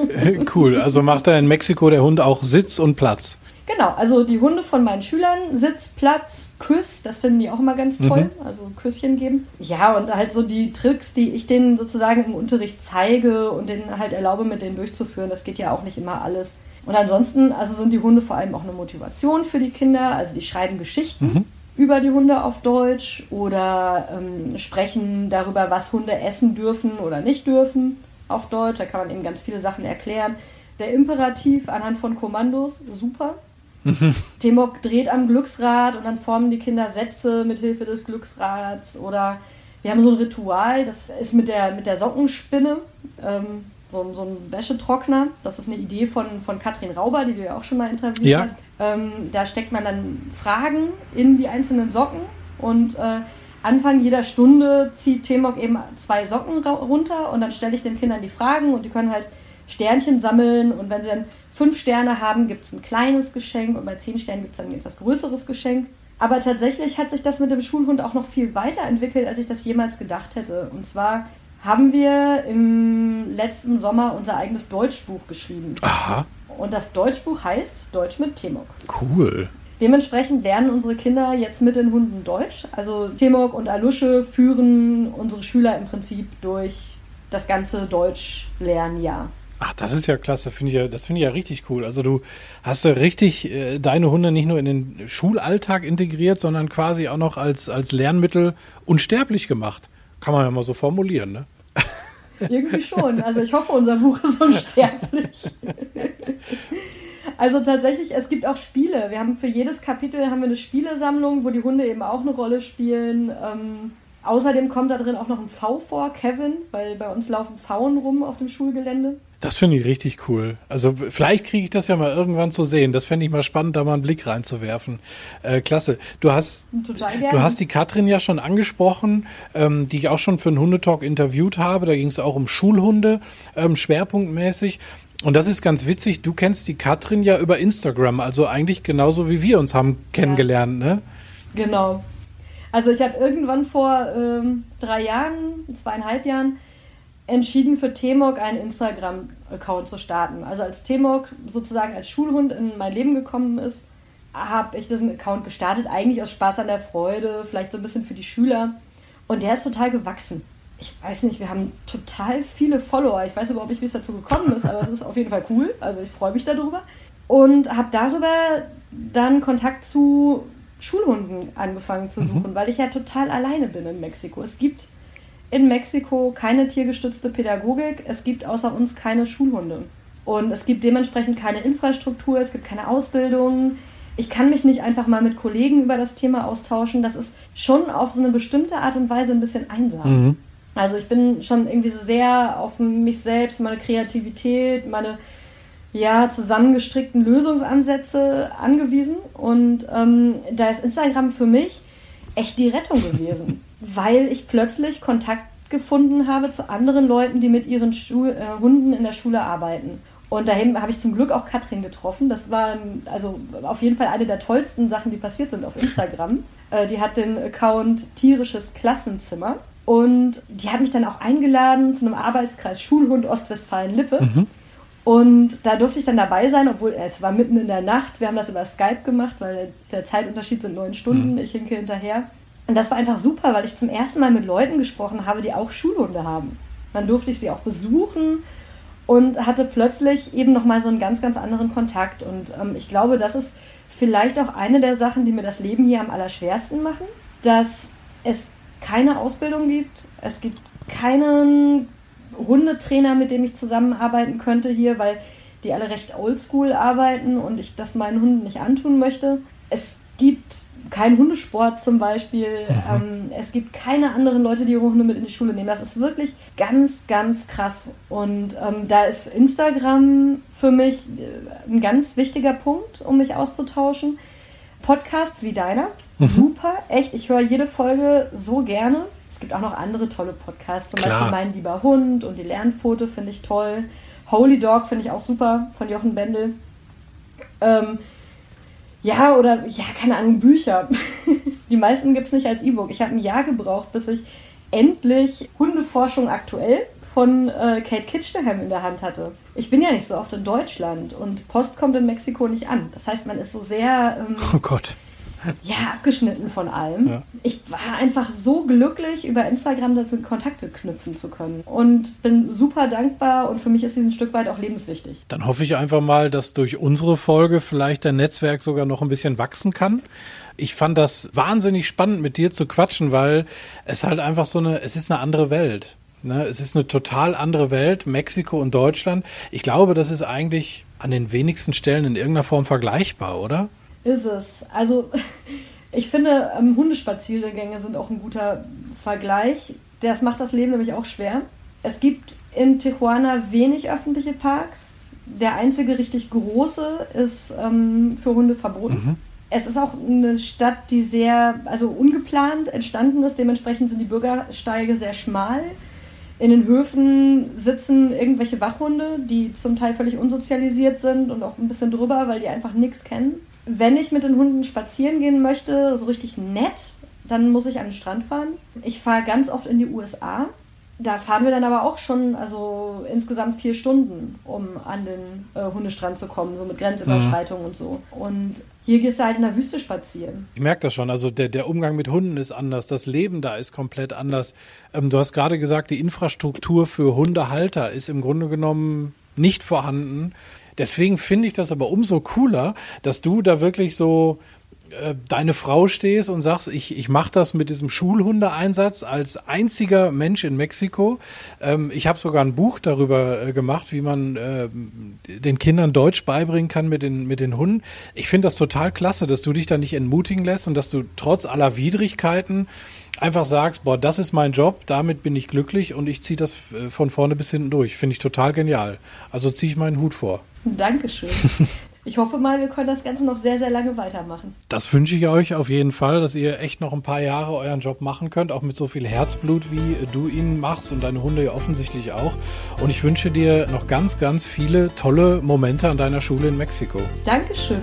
cool. Also macht da in Mexiko der Hund auch Sitz und Platz. Genau, also die Hunde von meinen Schülern, Sitz, Platz, Küss, das finden die auch immer ganz toll, mhm. also Küsschen geben. Ja, und halt so die Tricks, die ich denen sozusagen im Unterricht zeige und denen halt erlaube, mit denen durchzuführen, das geht ja auch nicht immer alles. Und ansonsten, also sind die Hunde vor allem auch eine Motivation für die Kinder, also die schreiben Geschichten. Mhm über die Hunde auf Deutsch oder ähm, sprechen darüber, was Hunde essen dürfen oder nicht dürfen auf Deutsch. Da kann man eben ganz viele Sachen erklären. Der Imperativ anhand von Kommandos, super. Temok dreht am Glücksrad und dann formen die Kinder Sätze mit Hilfe des Glücksrads. Oder wir haben so ein Ritual, das ist mit der, mit der Sockenspinne. Ähm, so, so ein Wäschetrockner. Das ist eine Idee von, von Katrin Rauber, die du ja auch schon mal interviewt ja. hast. Ähm, da steckt man dann Fragen in die einzelnen Socken und äh, Anfang jeder Stunde zieht Temok eben zwei Socken runter und dann stelle ich den Kindern die Fragen und die können halt Sternchen sammeln und wenn sie dann fünf Sterne haben, gibt es ein kleines Geschenk und bei zehn Sternen gibt es dann ein etwas größeres Geschenk. Aber tatsächlich hat sich das mit dem Schulhund auch noch viel weiterentwickelt, als ich das jemals gedacht hätte. Und zwar haben wir im letzten Sommer unser eigenes Deutschbuch geschrieben. Aha. Und das Deutschbuch heißt Deutsch mit Temok. Cool. Dementsprechend lernen unsere Kinder jetzt mit den Hunden Deutsch. Also Temok und Alusche führen unsere Schüler im Prinzip durch das ganze Deutschlernjahr. Ach, das ist ja klasse, finde ich ja, das finde ich ja richtig cool. Also du hast ja richtig äh, deine Hunde nicht nur in den Schulalltag integriert, sondern quasi auch noch als, als Lernmittel unsterblich gemacht. Kann man ja mal so formulieren, ne? Irgendwie schon. Also ich hoffe, unser Buch ist unsterblich. Also tatsächlich, es gibt auch Spiele. Wir haben für jedes Kapitel haben wir eine Spielesammlung, wo die Hunde eben auch eine Rolle spielen. Ähm, außerdem kommt da drin auch noch ein V vor, Kevin, weil bei uns laufen Pfauen rum auf dem Schulgelände. Das finde ich richtig cool. Also vielleicht kriege ich das ja mal irgendwann zu sehen. Das fände ich mal spannend, da mal einen Blick reinzuwerfen. Äh, klasse. Du hast, du hast die Katrin ja schon angesprochen, ähm, die ich auch schon für einen Hundetalk interviewt habe. Da ging es auch um Schulhunde, ähm, schwerpunktmäßig. Und das ist ganz witzig. Du kennst die Katrin ja über Instagram, also eigentlich genauso wie wir uns haben kennengelernt, ja. ne? Genau. Also ich habe irgendwann vor ähm, drei Jahren, zweieinhalb Jahren entschieden, für Temok einen Instagram-Account zu starten. Also als Temok sozusagen als Schulhund in mein Leben gekommen ist, habe ich diesen Account gestartet, eigentlich aus Spaß an der Freude, vielleicht so ein bisschen für die Schüler. Und der ist total gewachsen. Ich weiß nicht, wir haben total viele Follower. Ich weiß überhaupt nicht, wie es dazu gekommen ist, aber es ist auf jeden Fall cool. Also ich freue mich darüber. Und habe darüber dann Kontakt zu Schulhunden angefangen zu mhm. suchen, mhm. weil ich ja total alleine bin in Mexiko. Es gibt in Mexiko keine tiergestützte Pädagogik. Es gibt außer uns keine Schulhunde. Und es gibt dementsprechend keine Infrastruktur, es gibt keine Ausbildung. Ich kann mich nicht einfach mal mit Kollegen über das Thema austauschen. Das ist schon auf so eine bestimmte Art und Weise ein bisschen einsam. Mhm. Also ich bin schon irgendwie sehr auf mich selbst, meine Kreativität, meine ja, zusammengestrickten Lösungsansätze angewiesen. Und ähm, da ist Instagram für mich echt die Rettung gewesen. weil ich plötzlich Kontakt gefunden habe zu anderen Leuten, die mit ihren Schu äh, Hunden in der Schule arbeiten. Und dahin habe ich zum Glück auch Katrin getroffen. Das war also auf jeden Fall eine der tollsten Sachen, die passiert sind auf Instagram. Äh, die hat den Account Tierisches Klassenzimmer. Und die hat mich dann auch eingeladen zu einem Arbeitskreis Schulhund Ostwestfalen-Lippe. Mhm. Und da durfte ich dann dabei sein, obwohl es war mitten in der Nacht. Wir haben das über Skype gemacht, weil der Zeitunterschied sind neun Stunden. Mhm. Ich hinke hinterher. Und das war einfach super, weil ich zum ersten Mal mit Leuten gesprochen habe, die auch Schulhunde haben. Dann durfte ich sie auch besuchen und hatte plötzlich eben nochmal so einen ganz, ganz anderen Kontakt. Und ähm, ich glaube, das ist vielleicht auch eine der Sachen, die mir das Leben hier am allerschwersten machen, dass es keine Ausbildung gibt. Es gibt keinen Hundetrainer, mit dem ich zusammenarbeiten könnte hier, weil die alle recht oldschool arbeiten und ich das meinen Hunden nicht antun möchte. Es kein Hundesport zum Beispiel. Mhm. Ähm, es gibt keine anderen Leute, die ihre Hunde mit in die Schule nehmen. Das ist wirklich ganz, ganz krass. Und ähm, da ist Instagram für mich äh, ein ganz wichtiger Punkt, um mich auszutauschen. Podcasts wie deiner, mhm. super, echt. Ich höre jede Folge so gerne. Es gibt auch noch andere tolle Podcasts, zum Klar. Beispiel Mein lieber Hund und die Lernpfote finde ich toll. Holy Dog finde ich auch super von Jochen Bendel. Ähm, ja, oder, ja, keine Ahnung, Bücher. Die meisten gibt es nicht als E-Book. Ich habe ein Jahr gebraucht, bis ich endlich Hundeforschung aktuell von äh, Kate Kitchenham in der Hand hatte. Ich bin ja nicht so oft in Deutschland und Post kommt in Mexiko nicht an. Das heißt, man ist so sehr. Ähm, oh Gott. Ja, abgeschnitten von allem. Ja. Ich war einfach so glücklich, über Instagram das in Kontakte knüpfen zu können. Und bin super dankbar und für mich ist sie ein Stück weit auch lebenswichtig. Dann hoffe ich einfach mal, dass durch unsere Folge vielleicht dein Netzwerk sogar noch ein bisschen wachsen kann. Ich fand das wahnsinnig spannend, mit dir zu quatschen, weil es halt einfach so eine, es ist eine andere Welt. Ne, es ist eine total andere Welt, Mexiko und Deutschland. Ich glaube, das ist eigentlich an den wenigsten Stellen in irgendeiner Form vergleichbar, oder? Ist es. Also ich finde, ähm, Hundespaziergänge sind auch ein guter Vergleich. Das macht das Leben nämlich auch schwer. Es gibt in Tijuana wenig öffentliche Parks. Der einzige richtig große ist ähm, für Hunde verboten. Mhm. Es ist auch eine Stadt, die sehr, also ungeplant entstanden ist. Dementsprechend sind die Bürgersteige sehr schmal. In den Höfen sitzen irgendwelche Wachhunde, die zum Teil völlig unsozialisiert sind und auch ein bisschen drüber, weil die einfach nichts kennen. Wenn ich mit den Hunden spazieren gehen möchte, so richtig nett, dann muss ich an den Strand fahren. Ich fahre ganz oft in die USA. Da fahren wir dann aber auch schon, also insgesamt vier Stunden, um an den äh, Hundestrand zu kommen, so mit Grenzüberschreitung mhm. und so. Und hier gehst du halt in der Wüste spazieren. Ich merke das schon. Also der, der Umgang mit Hunden ist anders. Das Leben da ist komplett anders. Ähm, du hast gerade gesagt, die Infrastruktur für Hundehalter ist im Grunde genommen nicht vorhanden. Deswegen finde ich das aber umso cooler, dass du da wirklich so äh, deine Frau stehst und sagst, ich, ich mache das mit diesem Schulhundeeinsatz als einziger Mensch in Mexiko. Ähm, ich habe sogar ein Buch darüber äh, gemacht, wie man äh, den Kindern Deutsch beibringen kann mit den, mit den Hunden. Ich finde das total klasse, dass du dich da nicht entmutigen lässt und dass du trotz aller Widrigkeiten einfach sagst, boah, das ist mein Job, damit bin ich glücklich und ich ziehe das äh, von vorne bis hinten durch. Finde ich total genial. Also ziehe ich meinen Hut vor. Dankeschön. ich hoffe mal, wir können das Ganze noch sehr, sehr lange weitermachen. Das wünsche ich euch auf jeden Fall, dass ihr echt noch ein paar Jahre euren Job machen könnt, auch mit so viel Herzblut, wie du ihn machst und deine Hunde ja offensichtlich auch. Und ich wünsche dir noch ganz, ganz viele tolle Momente an deiner Schule in Mexiko. Dankeschön.